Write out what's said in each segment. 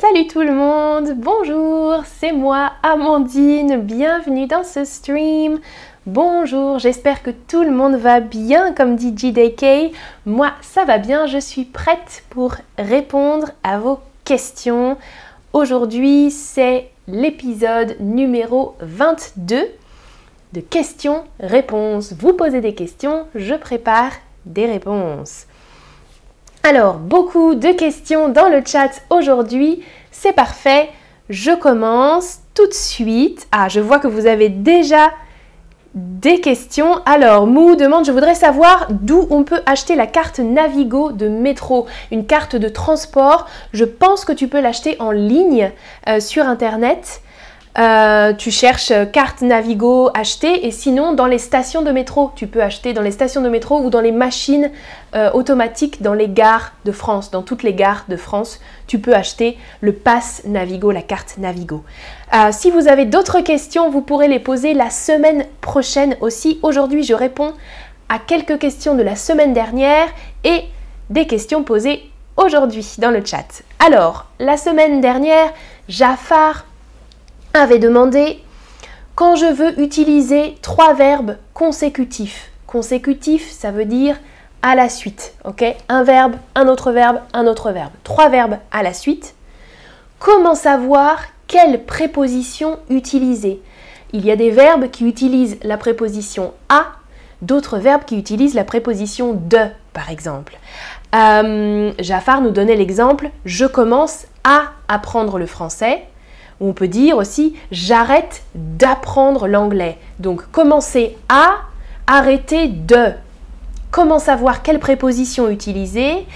Salut tout le monde, bonjour, c'est moi Amandine, bienvenue dans ce stream. Bonjour, j'espère que tout le monde va bien comme dit JDK. Moi ça va bien, je suis prête pour répondre à vos questions. Aujourd'hui c'est l'épisode numéro 22 de questions-réponses. Vous posez des questions, je prépare des réponses. Alors, beaucoup de questions dans le chat aujourd'hui. C'est parfait. Je commence tout de suite. Ah, je vois que vous avez déjà des questions. Alors, Mou demande, je voudrais savoir d'où on peut acheter la carte Navigo de métro, une carte de transport. Je pense que tu peux l'acheter en ligne euh, sur Internet. Euh, tu cherches carte Navigo acheter et sinon dans les stations de métro, tu peux acheter dans les stations de métro ou dans les machines euh, automatiques dans les gares de France, dans toutes les gares de France, tu peux acheter le pass Navigo, la carte Navigo. Euh, si vous avez d'autres questions, vous pourrez les poser la semaine prochaine aussi. Aujourd'hui, je réponds à quelques questions de la semaine dernière et des questions posées aujourd'hui dans le chat. Alors, la semaine dernière, Jafar avait demandé quand je veux utiliser trois verbes consécutifs. Consécutif, ça veut dire à la suite, Un verbe, un autre verbe, un autre verbe. Trois verbes à la suite. Comment savoir quelle préposition utiliser? Il y a des verbes qui utilisent la préposition à, d'autres verbes qui utilisent la préposition de, par exemple. Euh, Jafar nous donnait l'exemple je commence à apprendre le français on peut dire aussi j'arrête d'apprendre l'anglais. Donc commencer à, arrêter de. Comment savoir quelle préposition utiliser?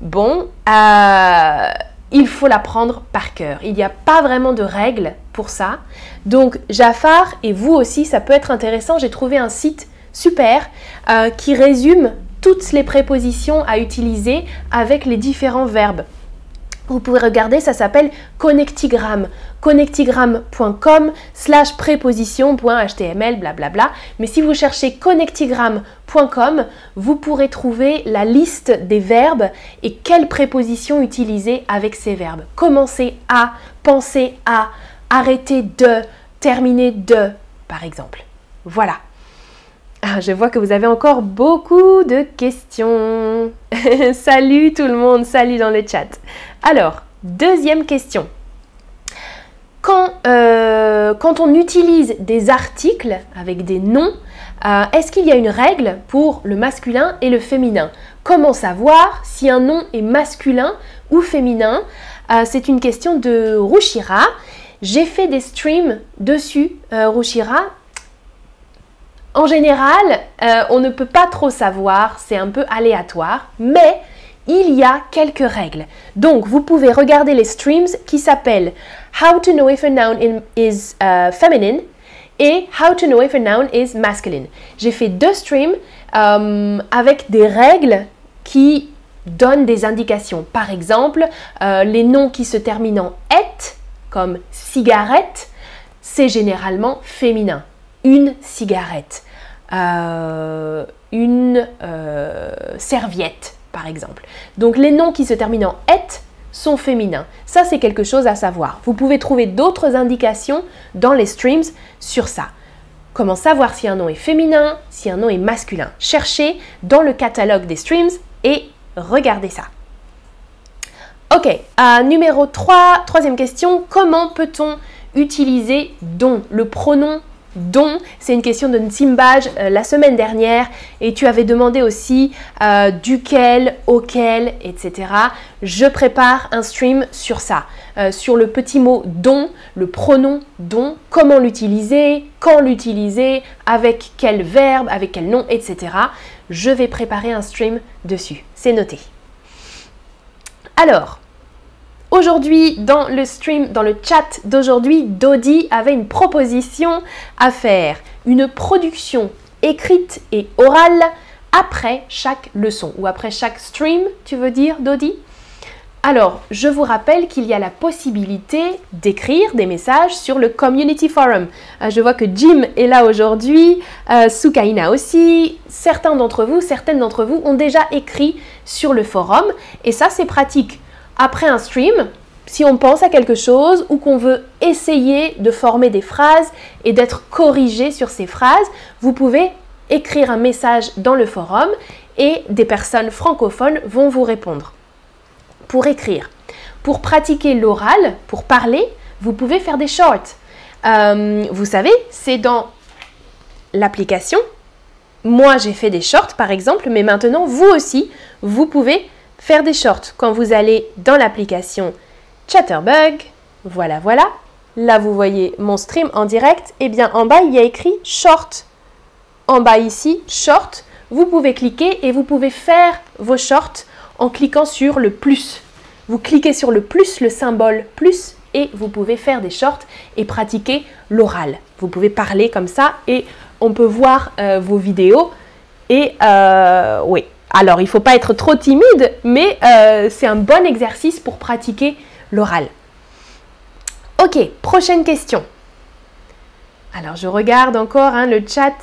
Bon, euh, il faut l'apprendre par cœur. Il n'y a pas vraiment de règles pour ça. Donc Jafar et vous aussi, ça peut être intéressant. J'ai trouvé un site super euh, qui résume toutes les prépositions à utiliser avec les différents verbes. Vous pouvez regarder, ça s'appelle Connectigram. Connectigram.com slash préposition.html, blablabla. Mais si vous cherchez connectigram.com, vous pourrez trouver la liste des verbes et quelles prépositions utiliser avec ces verbes. Commencer à, penser à, arrêter de, terminer de, par exemple. Voilà. Ah, je vois que vous avez encore beaucoup de questions. salut tout le monde, salut dans le chat. Alors, deuxième question. Quand, euh, quand on utilise des articles avec des noms, euh, est-ce qu'il y a une règle pour le masculin et le féminin? Comment savoir si un nom est masculin ou féminin? Euh, C'est une question de Rushira. J'ai fait des streams dessus, Rushira, en général, on ne peut pas trop savoir, c'est un peu aléatoire, mais il y a quelques règles. Donc, vous pouvez regarder les streams qui s'appellent How to know if a noun is uh, feminine et How to know if a noun is masculine. J'ai fait deux streams euh, avec des règles qui donnent des indications. Par exemple, euh, les noms qui se terminent en et, comme cigarette, c'est généralement féminin. Une cigarette. Euh, une euh, serviette, par exemple. Donc les noms qui se terminent en et sont féminins. Ça, c'est quelque chose à savoir. Vous pouvez trouver d'autres indications dans les streams sur ça. Comment savoir si un nom est féminin, si un nom est masculin? Cherchez dans le catalogue des streams et regardez ça. Ok, euh, numéro 3, troisième question, comment peut-on utiliser don, le pronom dont c'est une question de Nsimbaj euh, la semaine dernière et tu avais demandé aussi euh, duquel, auquel, etc. Je prépare un stream sur ça, euh, sur le petit mot don, le pronom don, comment l'utiliser, quand l'utiliser, avec quel verbe, avec quel nom, etc. Je vais préparer un stream dessus, c'est noté. Alors, Aujourd'hui, dans le stream, dans le chat d'aujourd'hui, Dodi avait une proposition à faire. Une production écrite et orale après chaque leçon ou après chaque stream, tu veux dire, Dodi? Alors, je vous rappelle qu'il y a la possibilité d'écrire des messages sur le Community Forum. Euh, je vois que Jim est là aujourd'hui, euh, Sukaina aussi. Certains d'entre vous, certaines d'entre vous ont déjà écrit sur le forum et ça c'est pratique après un stream, si on pense à quelque chose ou qu'on veut essayer de former des phrases et d'être corrigé sur ces phrases, vous pouvez écrire un message dans le forum et des personnes francophones vont vous répondre. Pour écrire, pour pratiquer l'oral, pour parler, vous pouvez faire des shorts. Euh, vous savez, c'est dans l'application. Moi, j'ai fait des shorts, par exemple, mais maintenant, vous aussi, vous pouvez faire des shorts. Quand vous allez dans l'application Chatterbug, voilà, voilà. Là, vous voyez mon stream en direct. Et eh bien, en bas, il y a écrit short. En bas ici, short. Vous pouvez cliquer et vous pouvez faire vos shorts en cliquant sur le plus. Vous cliquez sur le plus, le symbole plus, et vous pouvez faire des shorts et pratiquer l'oral. Vous pouvez parler comme ça et on peut voir euh, vos vidéos. Et euh, oui, alors il ne faut pas être trop timide, mais euh, c'est un bon exercice pour pratiquer l'oral. Ok, prochaine question. Alors je regarde encore hein, le chat.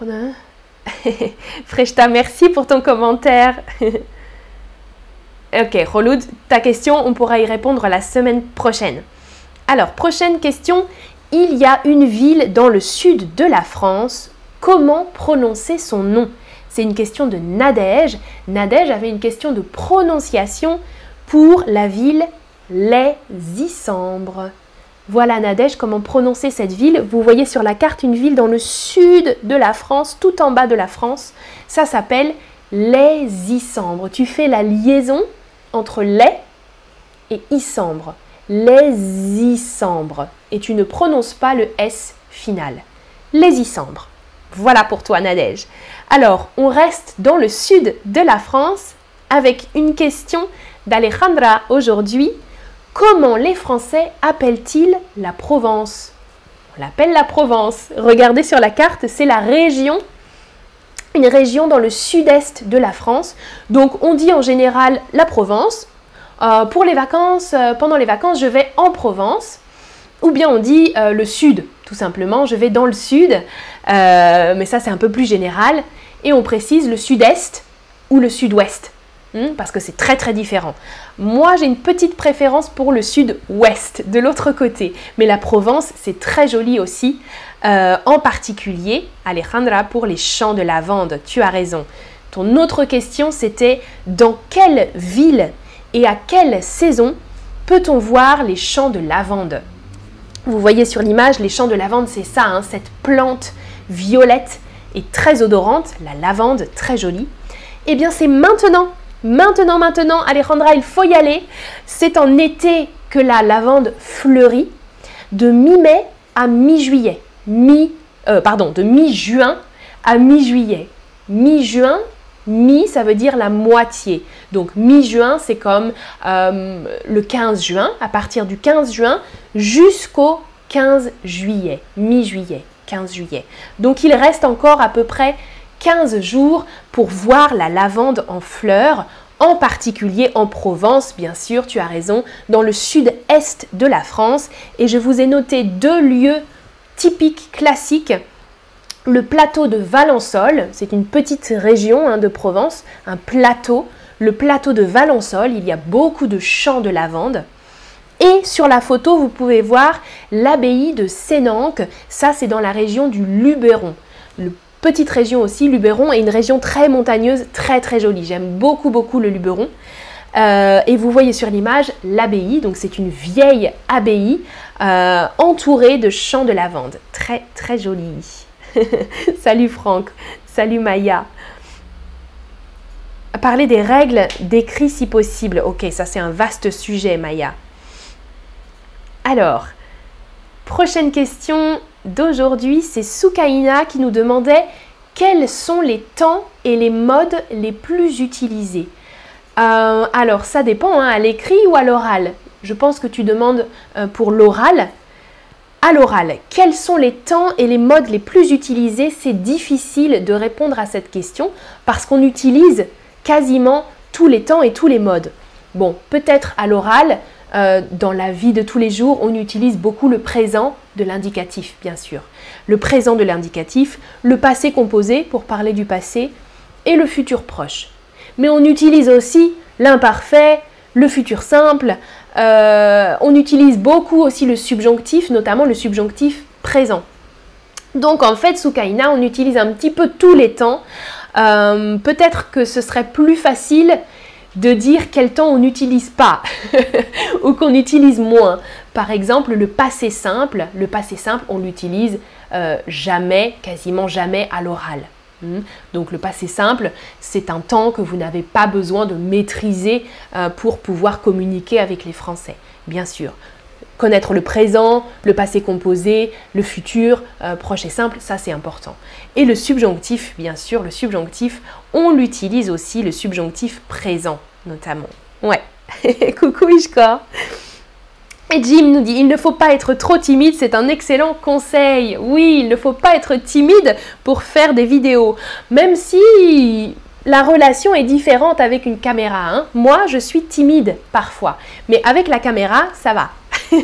Freshta, merci pour ton commentaire. ok, Roloud, ta question, on pourra y répondre la semaine prochaine. Alors, prochaine question. Il y a une ville dans le sud de la France. Comment prononcer son nom? C'est une question de Nadège. Nadège avait une question de prononciation pour la ville Les Isambres. Voilà Nadège, comment prononcer cette ville. Vous voyez sur la carte une ville dans le sud de la France, tout en bas de la France. Ça s'appelle les Isambres. Tu fais la liaison entre les et Isambres. Les Isambres. Et tu ne prononces pas le S final. Les Isambres. Voilà pour toi Nadège. Alors, on reste dans le sud de la France avec une question d'Alejandra aujourd'hui. Comment les Français appellent-ils la Provence? On l'appelle la Provence. Regardez sur la carte, c'est la région, une région dans le sud-est de la France. Donc on dit en général la Provence. Euh, pour les vacances, euh, pendant les vacances, je vais en Provence. Ou bien on dit euh, le sud, tout simplement, je vais dans le sud. mais ça c'est un peu plus général. Et on précise le sud-est ou le sud-ouest. Hmm, parce que c'est très très différent. Moi, j'ai une petite préférence pour le sud-ouest, de l'autre côté. Mais la Provence, c'est très joli aussi. En particulier, Alejandra, pour les champs de lavande. Tu as raison. Ton autre question, c'était dans quelle ville et à quelle saison peut-on voir les champs de lavande? Vous voyez sur l'image, les champs de lavande, c'est ça, hein, cette plante violette et très odorante, la lavande, très jolie. Eh bien, c'est maintenant Maintenant, maintenant, Alejandra, il faut y aller. C'est en été que la lavande fleurit, de mi-mai à mi-juillet. Mi, euh, pardon, de mi-juin à mi-juillet. Mi-juin, mi, ça veut dire la moitié. Donc mi-juin, c'est comme euh, le 15 juin, à partir du 15 juin jusqu'au 15 juillet. Mi-juillet, 15 juillet. Donc il reste encore à peu près 15 jours pour voir la lavande en fleurs, en particulier en Provence, bien sûr, tu as raison, dans le sud-est de la France. Et je vous ai noté deux lieux typiques, classiques. Le plateau de Valensole, c'est une petite région hein, de Provence, un plateau. Le plateau de Valensole, il y a beaucoup de champs de lavande. Et sur la photo, vous pouvez voir l'abbaye de Sénanque. Ça, c'est dans la région du Luberon. Petite région aussi, Luberon est une région très montagneuse, très très jolie. J'aime beaucoup beaucoup le Luberon. Euh, et vous voyez sur l'image l'abbaye, donc c'est une vieille abbaye euh, entourée de champs de lavande. Très très jolie. salut Franck, salut Maya. Parler des règles d'écrit si possible. Ok, ça c'est un vaste sujet Maya. Alors, prochaine question d'aujourd'hui, c'est Soukaina qui nous demandait quels sont les temps et les modes les plus utilisés. Euh, alors, ça dépend, hein, à l'écrit ou à l'oral. Je pense que tu demandes euh, pour l'oral. À l'oral, quels sont les temps et les modes les plus utilisés? C'est difficile de répondre à cette question parce qu'on utilise quasiment tous les temps et tous les modes. Bon, peut-être à l'oral, euh, dans la vie de tous les jours, on utilise beaucoup le présent de l'indicatif, bien sûr. Le présent de l'indicatif, le passé composé pour parler du passé, et le futur proche. Mais on utilise aussi l'imparfait, le futur simple. Euh, on utilise beaucoup aussi le subjonctif, notamment le subjonctif présent. Donc en fait, sous Kaina, on utilise un petit peu tous les temps. Euh, peut-être que ce serait plus facile de dire quel temps on n'utilise pas ou qu'on utilise moins. Par exemple, le passé simple, le passé simple, on l'utilise euh, jamais, quasiment jamais à l'oral. Hmm. Donc le passé simple, c'est un temps que vous n'avez pas besoin de maîtriser euh, pour pouvoir communiquer avec les Français, bien sûr. Connaître le présent, le passé composé, le futur, euh, proche et simple, ça c'est important. Et le subjonctif, bien sûr, le subjonctif, on l'utilise aussi, le subjonctif présent notamment. Ouais, coucou Ishka Jim nous dit, il ne faut pas être trop timide, c'est un excellent conseil. Oui, il ne faut pas être timide pour faire des vidéos. Même si la relation est différente avec une caméra. Hein. Moi, je suis timide parfois. Mais avec la caméra, ça va.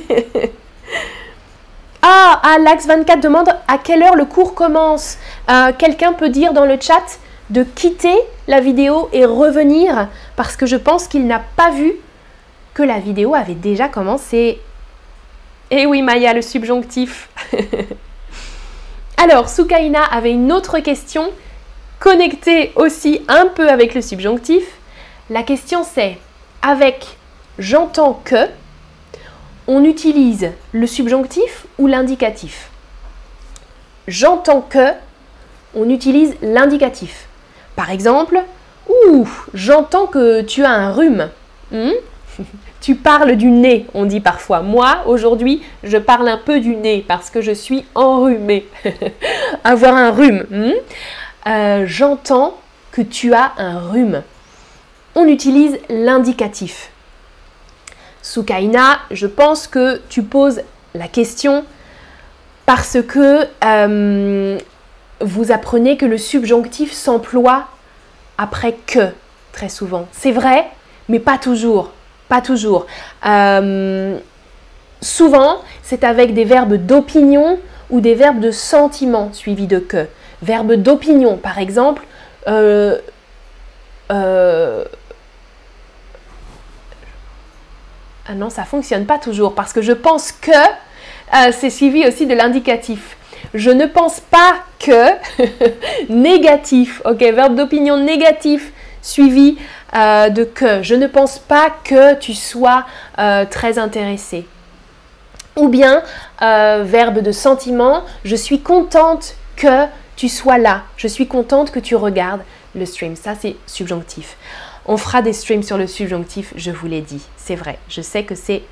ah, Alax24 demande à quelle heure le cours commence? Euh, quelqu'un peut dire dans le chat de quitter la vidéo et revenir parce que je pense qu'il n'a pas vu la vidéo avait déjà commencé. Eh oui, Maya, le subjonctif. Alors, Sukaina avait une autre question connectée aussi un peu avec le subjonctif. La question c'est, avec j'entends que, on utilise le subjonctif ou l'indicatif? J'entends que, on utilise l'indicatif. Par exemple, ouh, j'entends que tu as un rhume. Hmm? Tu parles du nez, on dit parfois. Moi, aujourd'hui, je parle un peu du nez parce que je suis enrhumée. Avoir un rhume. Hmm? Euh, j'entends que tu as un rhume. On utilise l'indicatif. Soukaina, je pense que tu poses la question parce que euh, vous apprenez que le subjonctif s'emploie après que, très souvent. C'est vrai, mais pas toujours. Pas toujours. Euh, souvent, c'est avec des verbes d'opinion ou des verbes de sentiment suivis de que. Verbe d'opinion, par exemple. Euh, euh, ah non, ça fonctionne pas toujours parce que je pense que c'est suivi aussi de l'indicatif. Je ne pense pas que négatif, ok, verbe d'opinion négatif suivi euh, de que. Je ne pense pas que tu sois euh, très intéressé. Ou bien, euh, verbe de sentiment, je suis contente que tu sois là. Je suis contente que tu regardes le stream. Ça, c'est subjonctif. On fera des streams sur le subjonctif, je vous l'ai dit. C'est vrai. Je sais que c'est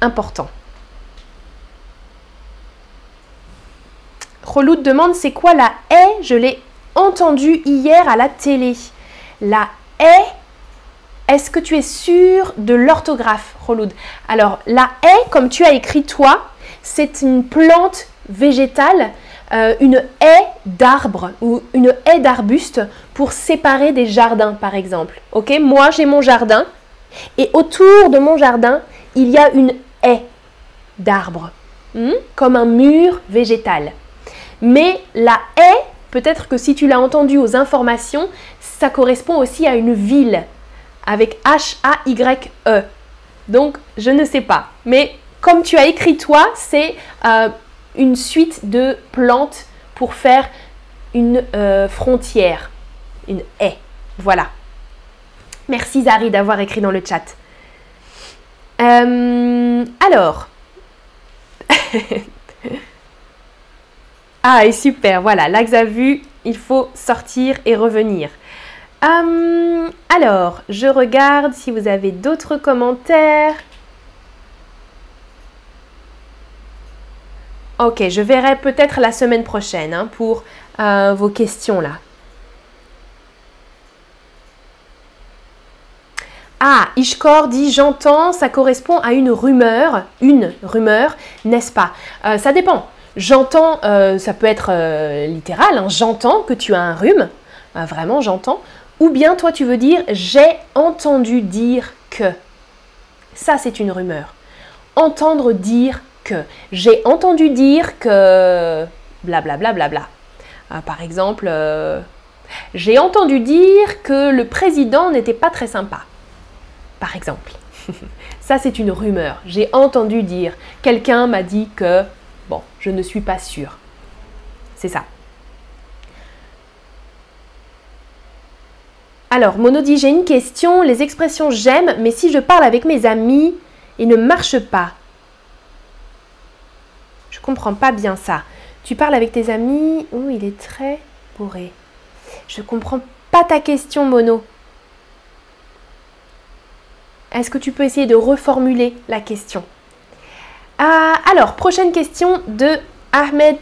important. Relout demande c'est quoi la haie? Je l'ai entendu hier à la télé. La haie, est-ce que tu es sûr de l'orthographe, Reloud? Alors, la haie, comme tu as écrit toi, c'est une plante végétale, euh, une haie d'arbre ou une haie d'arbuste pour séparer des jardins, par exemple. Ok? Moi, j'ai mon jardin et autour de mon jardin, il y a une haie d'arbres, hmm, comme un mur végétal. Mais la haie, peut-être que si tu l'as entendu aux informations, correspond aussi à une ville avec H-A-Y-E. Donc, je ne sais pas. Mais comme tu as écrit toi, c'est euh, une suite de plantes pour faire une euh, frontière, une haie. Voilà. Merci Zari d'avoir écrit dans le chat. Euh, alors, Ah, et super, voilà, l'axe à vue, il faut sortir et revenir. Hum, alors, je regarde si vous avez d'autres commentaires. Ok, je verrai peut-être la semaine prochaine hein, pour euh, vos questions là. Ah, Ishkor dit j'entends, ça correspond à une rumeur, une rumeur, n'est-ce pas? Euh, Ça dépend. J'entends, euh, ça peut être littéral, hein, j'entends que tu as un rhume, vraiment j'entends, ou bien toi tu veux dire j'ai entendu dire que. Ça c'est une rumeur. Entendre dire que. J'ai entendu dire que blablabla. Bla, bla, bla, par exemple, J'ai entendu dire que le président n'était pas très sympa. Par exemple. Ça, c'est une rumeur. J'ai entendu dire. Quelqu'un m'a dit que, bon, je ne suis pas sûre. C'est ça. Alors, Mono dit, j'ai une question. Les expressions j'aime, mais si je parle avec mes amis, ils ne marchent pas. Je comprends pas bien ça. Tu parles avec tes amis, oh, il est très bourré. Je comprends pas ta question, Mono. Est-ce que tu peux essayer de reformuler la question? Ah, Alors, prochaine question de Ahmed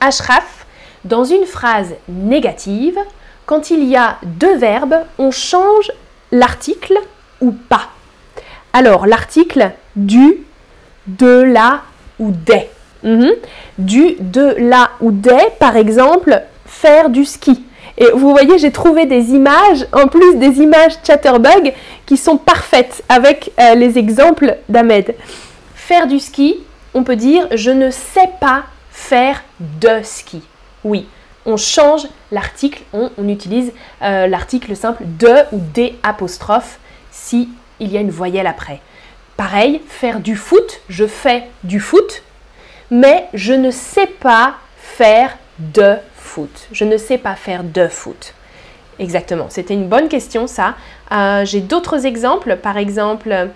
Ashraf. Dans une phrase négative, quand il y a deux verbes, on change l'article ou pas. Alors, l'article du, de, la ou des. Mhm. Du, de, la ou des, par exemple, faire du ski. Et vous voyez, j'ai trouvé des images, en plus des images Chatterbug, qui sont parfaites avec euh, les exemples d'Ahmed. Faire du ski, on peut dire je ne sais pas faire de ski. Oui, on change l'article, on, utilise euh, l'article simple de ou des apostrophes si il y a une voyelle après. Pareil, faire du foot, je fais du foot, mais je ne sais pas faire de foot. Je ne sais pas faire de foot. Exactement, c'était une bonne question ça. Euh, j'ai d'autres exemples, par exemple,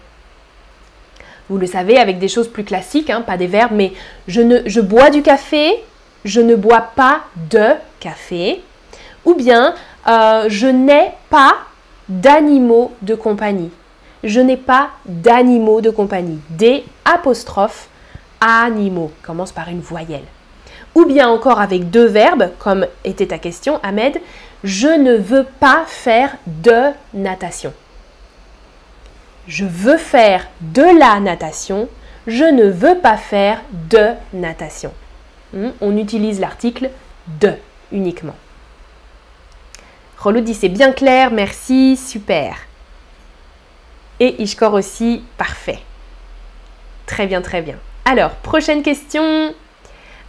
vous le savez, avec des choses plus classiques, hein, pas des verbes, mais je, bois du café, je ne bois pas de café. Ou bien, euh, je n'ai pas d'animaux de compagnie. Je n'ai pas d'animaux de compagnie. Des apostrophes animaux. Commence par une voyelle ou bien encore avec deux verbes, comme était ta question, Ahmed, je ne veux pas faire de natation. Je veux faire de la natation, je ne veux pas faire de natation. On utilise l'article de uniquement. Rolou dit c'est bien clair, merci, super. Et Ishkor aussi, parfait. Très bien, très bien. Alors, prochaine question.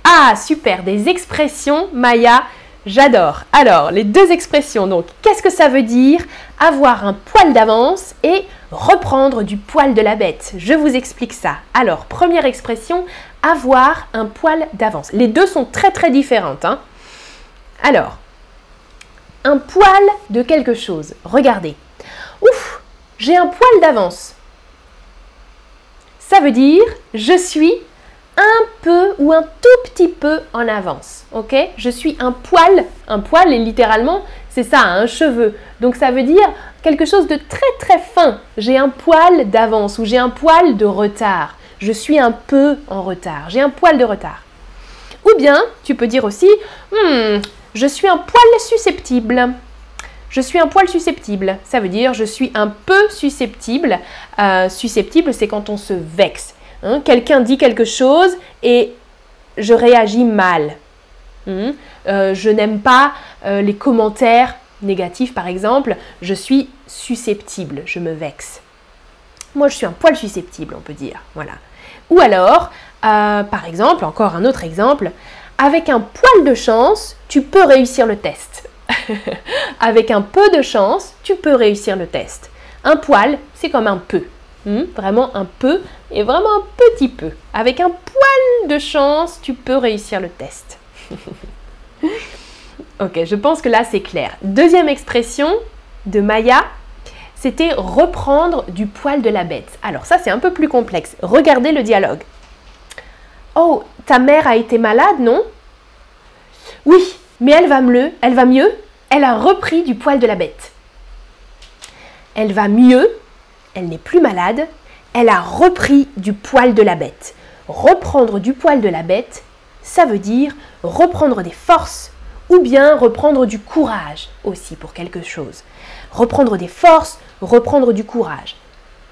Ah, super, des expressions, Maya, j'adore. Alors, les deux expressions, donc, qu'est-ce que ça veut dire? Avoir un poil d'avance et reprendre du poil de la bête. Je vous explique ça. Alors, première expression, avoir un poil d'avance. Les deux sont très très différentes. Hein. Alors, un poil de quelque chose. Regardez. Ouf, j'ai un poil d'avance. Ça veut dire je suis un peu ou un tout petit peu en avance. Ok? Je suis un poil. Un poil, et littéralement, c'est ça, un cheveu. Donc ça veut dire quelque chose de très très fin. J'ai un poil d'avance ou j'ai un poil de retard. Je suis un peu en retard. J'ai un poil de retard. Ou bien, tu peux dire aussi, hmm, je suis un poil susceptible. Je suis un poil susceptible. Ça veut dire je suis un peu susceptible. Euh, susceptible, c'est quand on se vexe. Hein, quelqu'un dit quelque chose et je réagis mal. Hein, euh, je n'aime pas euh, les commentaires négatifs, par exemple. Je suis susceptible, je me vexe. Moi, je suis un poil susceptible, on peut dire. Voilà. Ou alors, euh, par exemple, encore un autre exemple, avec un poil de chance, tu peux réussir le test. avec un peu de chance, tu peux réussir le test. Un poil, c'est comme un peu. Hmm, vraiment un peu et vraiment un petit peu. Avec un poil de chance, tu peux réussir le test. ok, je pense que là c'est clair. Deuxième expression de Maya, c'était reprendre du poil de la bête. Alors ça c'est un peu plus complexe. Regardez le dialogue. Oh, ta mère a été malade, non? Oui, mais elle va mieux, elle va mieux. Elle a repris du poil de la bête. Elle va mieux elle n'est plus malade, elle a repris du poil de la bête. Reprendre du poil de la bête, ça veut dire reprendre des forces ou bien reprendre du courage aussi pour quelque chose. Reprendre des forces, reprendre du courage.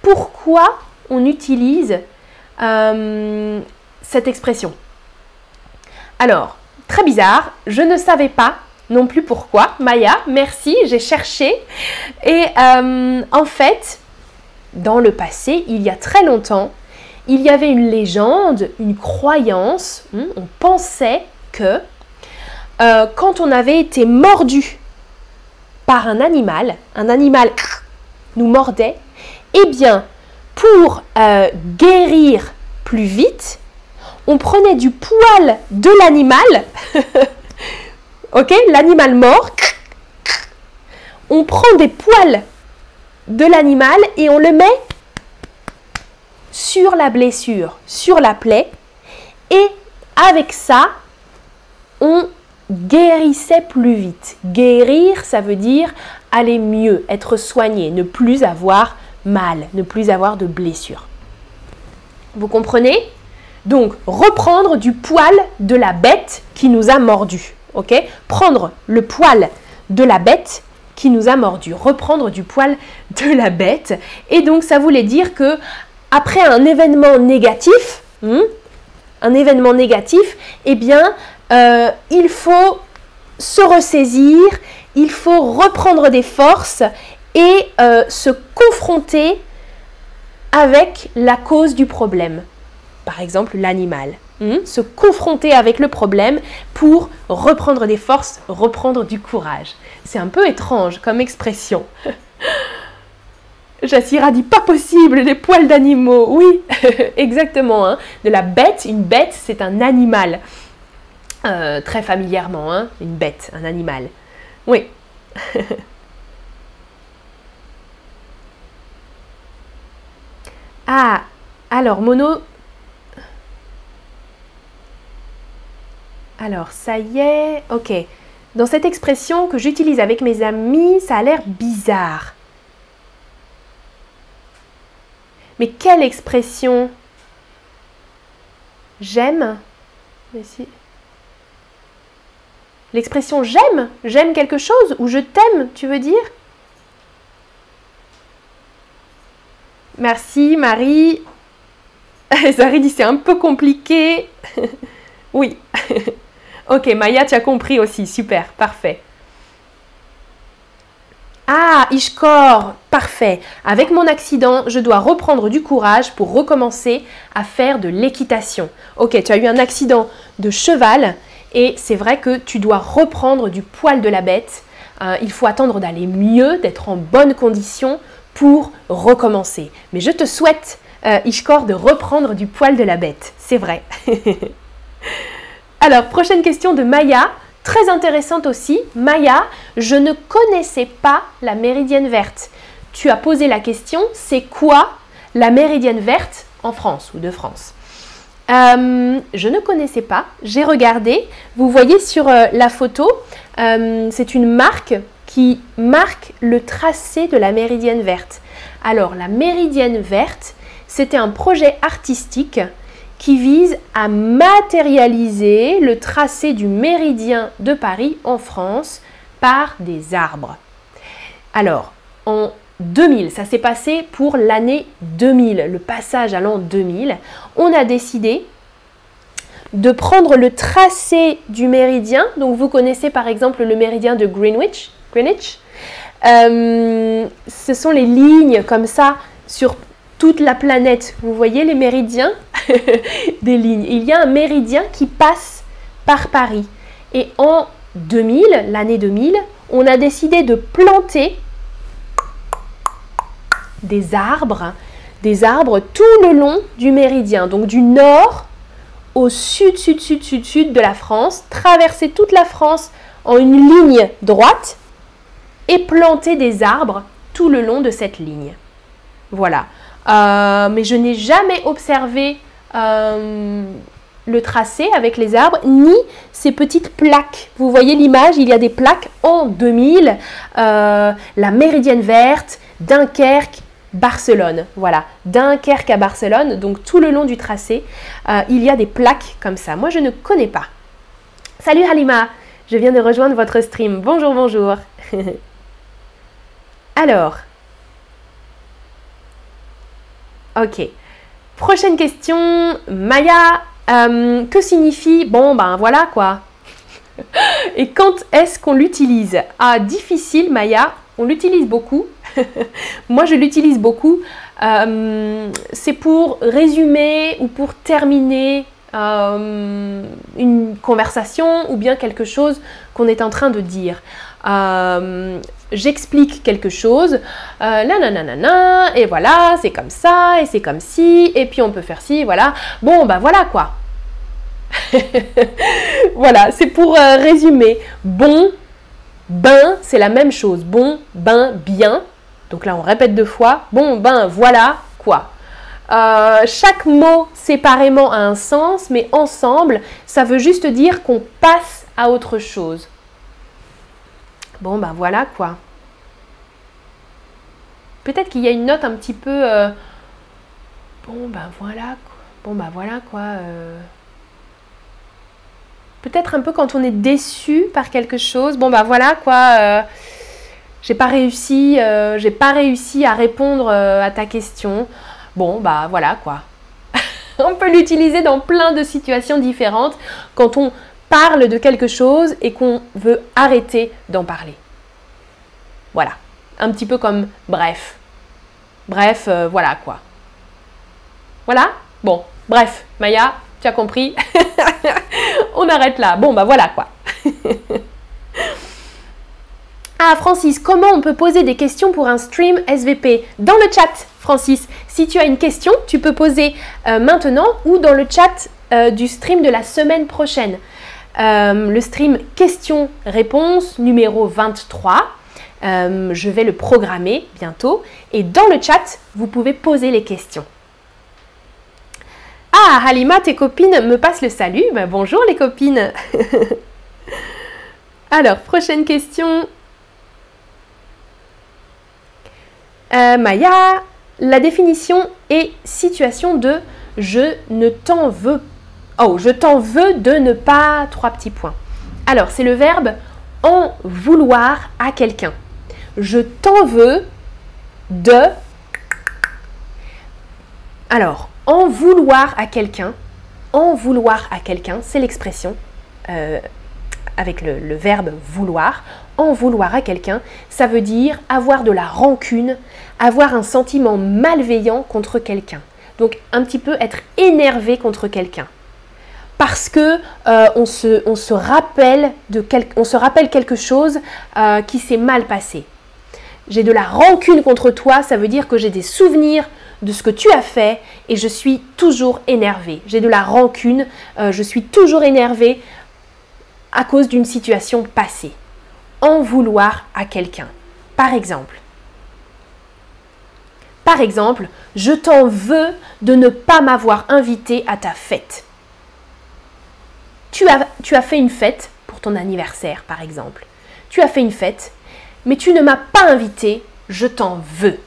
Pourquoi on utilise euh, cette expression? Alors, très bizarre, je ne savais pas non plus pourquoi. Maya, merci, j'ai cherché. Et euh, en fait, dans le passé, il y a très longtemps, il y avait une légende, une croyance, hmm, on pensait que euh, quand on avait été mordu par un animal, un animal nous mordait, eh bien, pour euh, guérir plus vite, on prenait du poil de l'animal, ok, l'animal mort, on prend des poils de l'animal et on le met sur la blessure, sur la plaie, et avec ça, on guérissait plus vite. Guérir, ça veut dire aller mieux, être soigné, ne plus avoir mal, ne plus avoir de blessure. Vous comprenez? Donc, reprendre du poil de la bête qui nous a mordu. Ok? Prendre le poil de la bête qui nous a mordu. Reprendre du poil de la bête. Et donc, ça voulait dire que après un événement négatif, hmm, un événement négatif, eh bien, euh, il faut se ressaisir, il faut reprendre des forces et euh, se confronter avec la cause du problème. Par exemple, l'animal. Hmm? Se confronter avec le problème pour reprendre des forces, reprendre du courage. C'est un peu étrange comme expression. Jassira dit pas possible, les poils d'animaux. Oui, exactement. Hein. De la bête, une bête, c'est un animal. Euh, très familièrement, hein. une bête, un animal. Oui. ah, alors, mono. Alors, ça y est. Ok. Dans cette expression que j'utilise avec mes amis, ça a l'air bizarre. Mais quelle expression? J'aime? L'expression j'aime J'aime quelque chose ou je t'aime, tu veux dire? Merci Marie. Zari dit c'est un peu compliqué. oui. ok, Maya, tu as compris aussi. Super, parfait. Ah, Ishkor, parfait. Avec mon accident, je dois reprendre du courage pour recommencer à faire de l'équitation. Ok, tu as eu un accident de cheval et c'est vrai que tu dois reprendre du poil de la bête. Euh, il faut attendre d'aller mieux, d'être en bonne condition pour recommencer. Mais je te souhaite, euh, Ishkor, de reprendre du poil de la bête. C'est vrai. Alors, prochaine question de Maya. Très intéressante aussi, Maya, je ne connaissais pas la méridienne verte. Tu as posé la question, c'est quoi la méridienne verte en France ou de France? Euh, je ne connaissais pas, j'ai regardé. Vous voyez sur euh, la photo, euh, c'est une marque qui marque le tracé de la méridienne verte. Alors la méridienne verte, c'était un projet artistique qui vise à matérialiser le tracé du méridien de Paris en France par des arbres. Alors, en 2000, ça s'est passé pour l'année 2000, le passage à l'an 2000, on a décidé de prendre le tracé du méridien. Donc vous connaissez par exemple le méridien de Greenwich. Greenwich. Euh, ce sont les lignes comme ça sur toute la planète. Vous voyez les méridiens? Des lignes. Il y a un méridien qui passe par Paris. Et en 2000, l'année 2000, on a décidé de planter des arbres, des arbres tout le long du méridien, donc du nord au sud, sud, sud, sud, sud de la France, traverser toute la France en une ligne droite et planter des arbres tout le long de cette ligne. Voilà. Euh, mais je n'ai jamais observé euh, le tracé avec les arbres, ni ces petites plaques. Vous voyez l'image, il y a des plaques en 2000, euh, la Méridienne verte, Dunkerque, Barcelone. Voilà, Dunkerque à Barcelone, donc tout le long du tracé, il y a des plaques comme ça. Moi, je ne connais pas. Salut Halima, je viens de rejoindre votre stream. Bonjour, bonjour. Alors, ok. Prochaine question, Maya, euh, que signifie bon ben voilà quoi Et quand est-ce qu'on l'utilise? Ah difficile Maya, on l'utilise beaucoup. Moi je l'utilise beaucoup. Euh, c'est pour résumer ou pour terminer euh, une conversation ou bien quelque chose qu'on est en train de dire. euh, j'explique quelque chose, euh, nanana, et voilà, c'est comme ça, et c'est comme si, et puis on peut faire ci, voilà. Bon, bah voilà quoi. voilà, c'est pour résumer. Bon, ben, c'est la même chose. Bon, ben, bien. Donc là, on répète deux fois. Bon, ben, voilà quoi. Euh, chaque mot séparément a un sens, mais ensemble, ça veut juste dire qu'on passe à autre chose. Bon, ben voilà quoi. Peut-être qu'il y a une note un petit peu... Euh, bon, ben voilà quoi. Bon, ben voilà quoi. Euh. Peut-être un peu quand on est déçu par quelque chose. Bon, ben voilà quoi. j'ai pas réussi, j'ai pas réussi à répondre à ta question. Bon, bah voilà quoi. on peut l'utiliser dans plein de situations différentes quand on parle de quelque chose et qu'on veut arrêter d'en parler. Voilà, un petit peu comme bref. Bref, euh, voilà quoi. Voilà? Bon, bref, Maya, tu as compris? On arrête là. Bon, bah voilà quoi. ah, Francis, comment on peut poser des questions pour un stream SVP Dans le chat, Francis. Si tu as une question, tu peux poser euh, maintenant ou dans le chat euh, du stream de la semaine prochaine. Euh, le stream questions-réponses numéro 23. je vais le programmer bientôt. Et dans le chat, vous pouvez poser les questions. Ah, Halima, tes copines me passent le salut. Ben, bonjour les copines. Alors, prochaine question. Maya, la définition est situation de je ne t'en veux Oh, je t'en veux de ne pas trois petits points. Alors, c'est le verbe en vouloir à quelqu'un. Je t'en veux de Alors, en vouloir à quelqu'un, en vouloir à quelqu'un, c'est l'expression euh, avec le, verbe vouloir. En vouloir à quelqu'un, ça veut dire avoir de la rancune, avoir un sentiment malveillant contre quelqu'un. Donc un petit peu être énervé contre quelqu'un. Parce que euh, on, se, on, se rappelle de on se rappelle quelque chose euh, qui s'est mal passé. J'ai de la rancune contre toi, ça veut dire que j'ai des souvenirs de ce que tu as fait et je suis toujours énervé. J'ai de la rancune, euh, je suis toujours énervé à cause d'une situation passée. En vouloir à quelqu'un. Par exemple, par exemple, je t'en veux de ne pas m'avoir invité à ta fête. Tu as, tu as fait une fête pour ton anniversaire, par exemple. Tu as fait une fête, mais tu ne m'as pas invité, je t'en veux.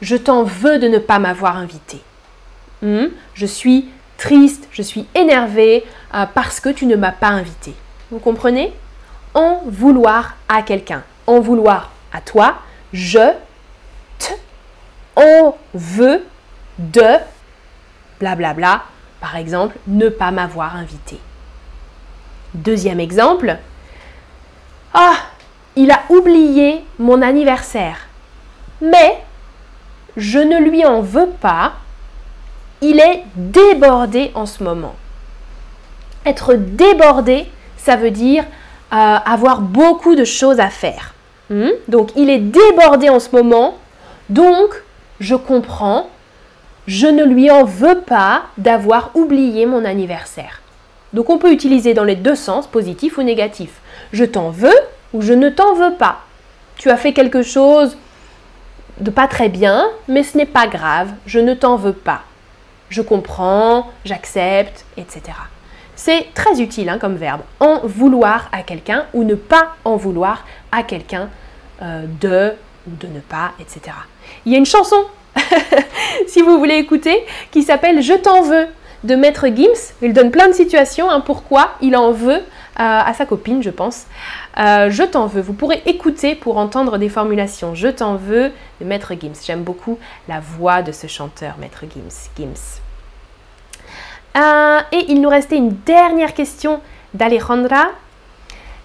Je t'en veux de ne pas m'avoir invité. Hmm? Je suis triste, je suis énervée euh, parce que tu ne m'as pas invité. Vous comprenez? En vouloir à quelqu'un. En vouloir à toi, je te on veut de blablabla, bla bla, par exemple, ne pas m'avoir invité. Deuxième exemple, ah, il a oublié mon anniversaire, mais je ne lui en veux pas, il est débordé en ce moment. Être débordé, ça veut dire euh, avoir beaucoup de choses à faire. Hmm? Donc il est débordé en ce moment, donc je comprends, je ne lui en veux pas d'avoir oublié mon anniversaire. Donc on peut utiliser dans les deux sens, positif ou négatif. Je t'en veux ou je ne t'en veux pas. Tu as fait quelque chose de pas très bien, mais ce n'est pas grave, je ne t'en veux pas. Je comprends, j'accepte, etc. C'est très utile hein, comme verbe. En vouloir à quelqu'un ou ne pas en vouloir à quelqu'un euh, de ou de ne pas, etc. Il y a une chanson, si vous voulez écouter, qui s'appelle Je t'en veux de Maître Gims. Il donne plein de situations, hein, pourquoi il en veut à sa copine, je pense. Euh, je t'en veux. Vous pourrez écouter pour entendre des formulations. Je t'en veux de Maître Gims. J'aime beaucoup la voix de ce chanteur, Maître Gims. Gims. Euh, et il nous restait une dernière question d'Alejandra.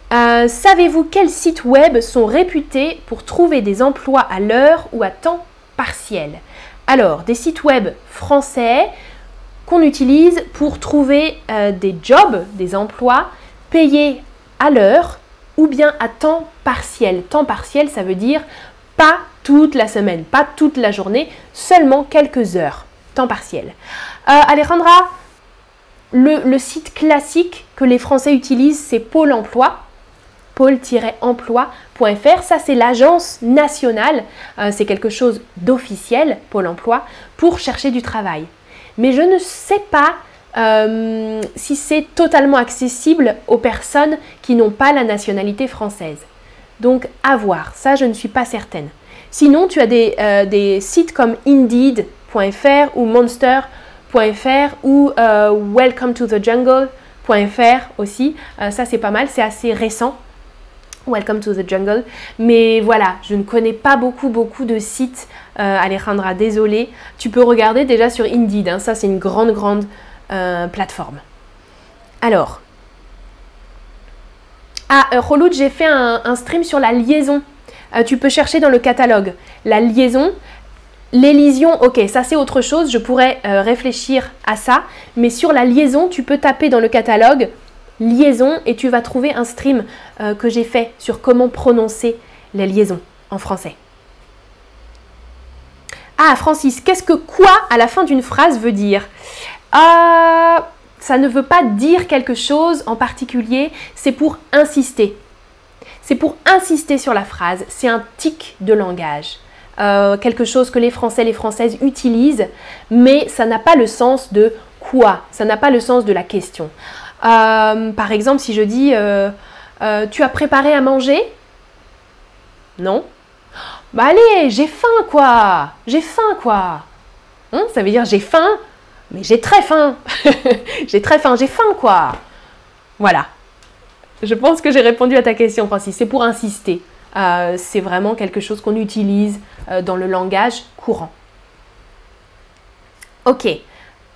Savez-vous quels sites web sont réputés pour trouver des emplois à l'heure ou à temps partiel? Alors, des sites web français qu'on utilise pour trouver euh, des jobs, des emplois payés à l'heure ou bien à temps partiel. Temps partiel, ça veut dire pas toute la semaine, pas toute la journée, seulement quelques heures. Temps partiel. Euh, Alejandra, le, site classique que les Français utilisent, c'est Pôle emploi pôle-emploi.fr. Ça, c'est l'agence nationale, euh, c'est quelque chose d'officiel, Pôle emploi, pour chercher du travail. Mais je ne sais pas euh, si c'est totalement accessible aux personnes qui n'ont pas la nationalité française. Donc, à voir. Ça, je ne suis pas certaine. Sinon, tu as des, euh, sites comme Indeed.fr ou Monster.fr ou euh, Welcome to the Jungle.fr aussi. ça, c'est pas mal. C'est assez récent. Welcome to the Jungle. Mais voilà, je ne connais pas beaucoup, beaucoup de sites. Alejandra, désolée. Tu peux regarder déjà sur Indeed. Hein. Ça, c'est une grande, grande euh, plateforme. Alors, ah, euh, j'ai fait un, stream sur la liaison. Euh, tu peux chercher dans le catalogue. La liaison, l'élision, ok, ça c'est autre chose, je pourrais réfléchir à ça. Mais sur la liaison, tu peux taper dans le catalogue liaison et tu vas trouver un stream que j'ai fait sur comment prononcer les liaisons en français. Ah, Francis, qu'est-ce que quoi à la fin d'une phrase veut dire? Ah, ça ne veut pas dire quelque chose en particulier, c'est pour insister. C'est pour insister sur la phrase, c'est un tic de langage. Euh, quelque chose que les Français, les Françaises utilisent, mais ça n'a pas le sens de quoi, ça n'a pas le sens de la question. Euh, par exemple, si je dis euh, Tu as préparé à manger? Non Bah allez, j'ai faim quoi J'ai faim quoi hein, Ça veut dire j'ai faim, mais j'ai très faim. j'ai très faim, j'ai faim quoi. Voilà. Je pense que j'ai répondu à ta question, Francis. C'est pour insister. Euh, c'est vraiment quelque chose qu'on utilise euh, dans le langage courant. Ok.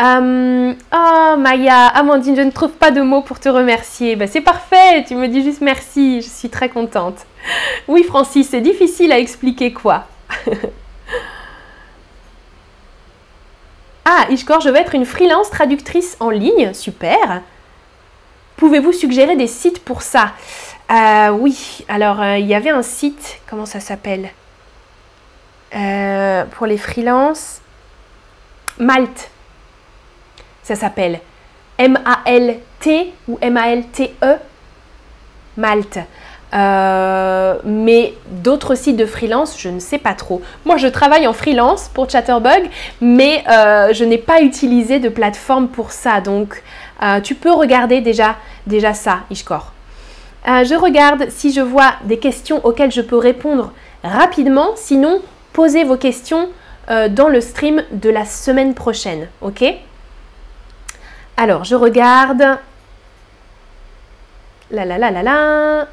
Euh, oh Maya, Amandine, je ne trouve pas de mots pour te remercier. Ben, c'est parfait, tu me dis juste merci, je suis très contente. Oui Francis, c'est difficile à expliquer quoi. Ah, Ishkor, je vais être une freelance traductrice en ligne. Super. Pouvez-vous suggérer des sites pour ça? Euh, Oui, alors euh, il y avait un site, comment ça s'appelle? Euh, Pour les freelances. Malte. Ça s'appelle M-A-L-T ou M-A-L-T-E. Malte. Euh, mais d'autres sites de freelance, je ne sais pas trop. Moi, je travaille en freelance pour Chatterbug, mais euh, je n'ai pas utilisé de plateforme pour ça. Donc, euh, tu peux regarder déjà, déjà ça, Ishkor. je regarde si je vois des questions auxquelles je peux répondre rapidement. Sinon, posez vos questions dans le stream de la semaine prochaine. Ok? Alors, je regarde. La la la la la.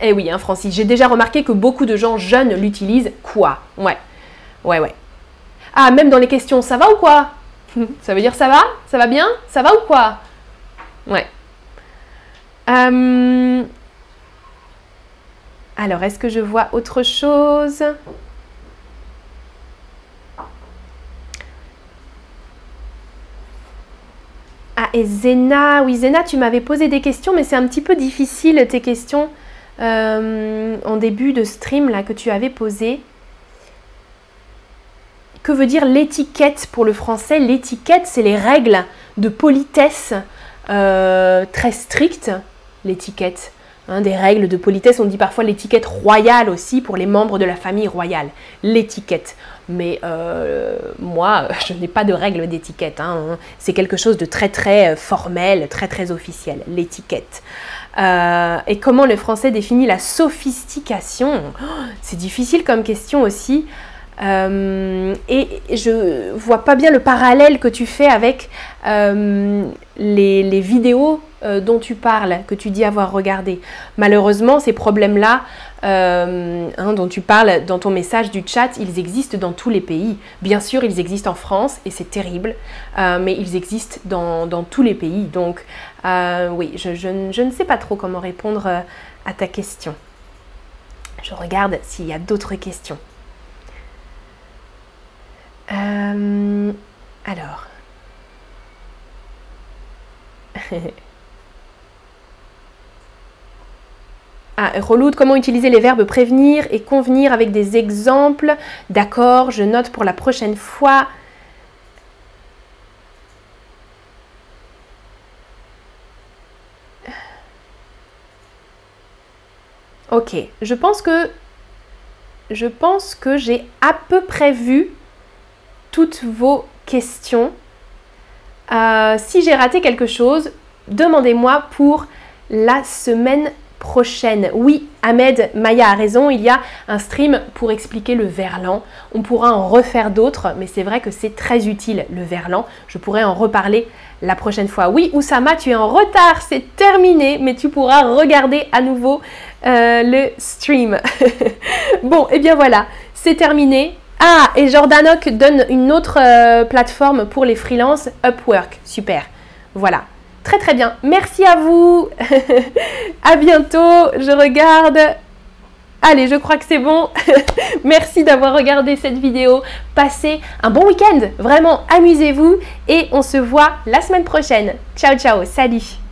Eh oui, hein, Francis, j'ai déjà remarqué que beaucoup de gens jeunes l'utilisent. Quoi? Ouais. Ouais, ouais. Ah, même dans les questions, ça va ou quoi? Ça veut dire ça va? Ça va bien? Ça va ou quoi? Ouais. Euh, alors, est-ce que je vois autre chose? Ah, et Zena, oui, Zena, tu m'avais posé des questions, mais c'est un petit peu difficile tes questions. Euh, en début de stream là que tu avais posé. Que veut dire l'étiquette pour le français? L'étiquette, c'est les règles de politesse euh, très strictes. L'étiquette. Hein, des règles de politesse, on dit parfois l'étiquette royale aussi pour les membres de la famille royale. L'étiquette. Mais euh, moi, je n'ai pas de règles d'étiquette. Hein. C'est quelque chose de très très formel, très très officiel. L'étiquette. Euh, et comment le français définit la sophistication oh, C'est difficile comme question aussi. Euh, et je vois pas bien le parallèle que tu fais avec euh, les, vidéos dont tu parles, que tu dis avoir regardé. Malheureusement, ces problèmes-là hein, dont tu parles dans ton message du chat, ils existent dans tous les pays. Bien sûr, ils existent en France et c'est terrible, mais ils existent dans, dans, tous les pays. Donc, euh, oui, je, ne sais pas trop comment répondre euh, à ta question. Je regarde s'il y a d'autres questions. Euh, alors. reload, comment utiliser les verbes prévenir et convenir avec des exemples? D'accord, je note pour la prochaine fois. Ok, je pense que je pense que j'ai à peu près vu toutes vos questions. Euh, si j'ai raté quelque chose, demandez-moi pour la semaine prochaine. Oui, Ahmed Maya a raison, il y a un stream pour expliquer le verlan. On pourra en refaire d'autres, mais c'est vrai que c'est très utile le verlan. Je pourrais en reparler la prochaine fois. Oui, Oussama, tu es en retard, c'est terminé, mais tu pourras regarder à nouveau euh, le stream. bon, et eh bien voilà, c'est terminé. Ah, et Jordanok donne une autre euh, plateforme pour les freelances, Upwork. Super. Voilà. Très très bien. Merci à vous. à bientôt. Je regarde. Allez, je crois que c'est bon. Merci d'avoir regardé cette vidéo. Passez un bon week-end. Vraiment, amusez-vous. Et on se voit la semaine prochaine. Ciao, ciao. Salut.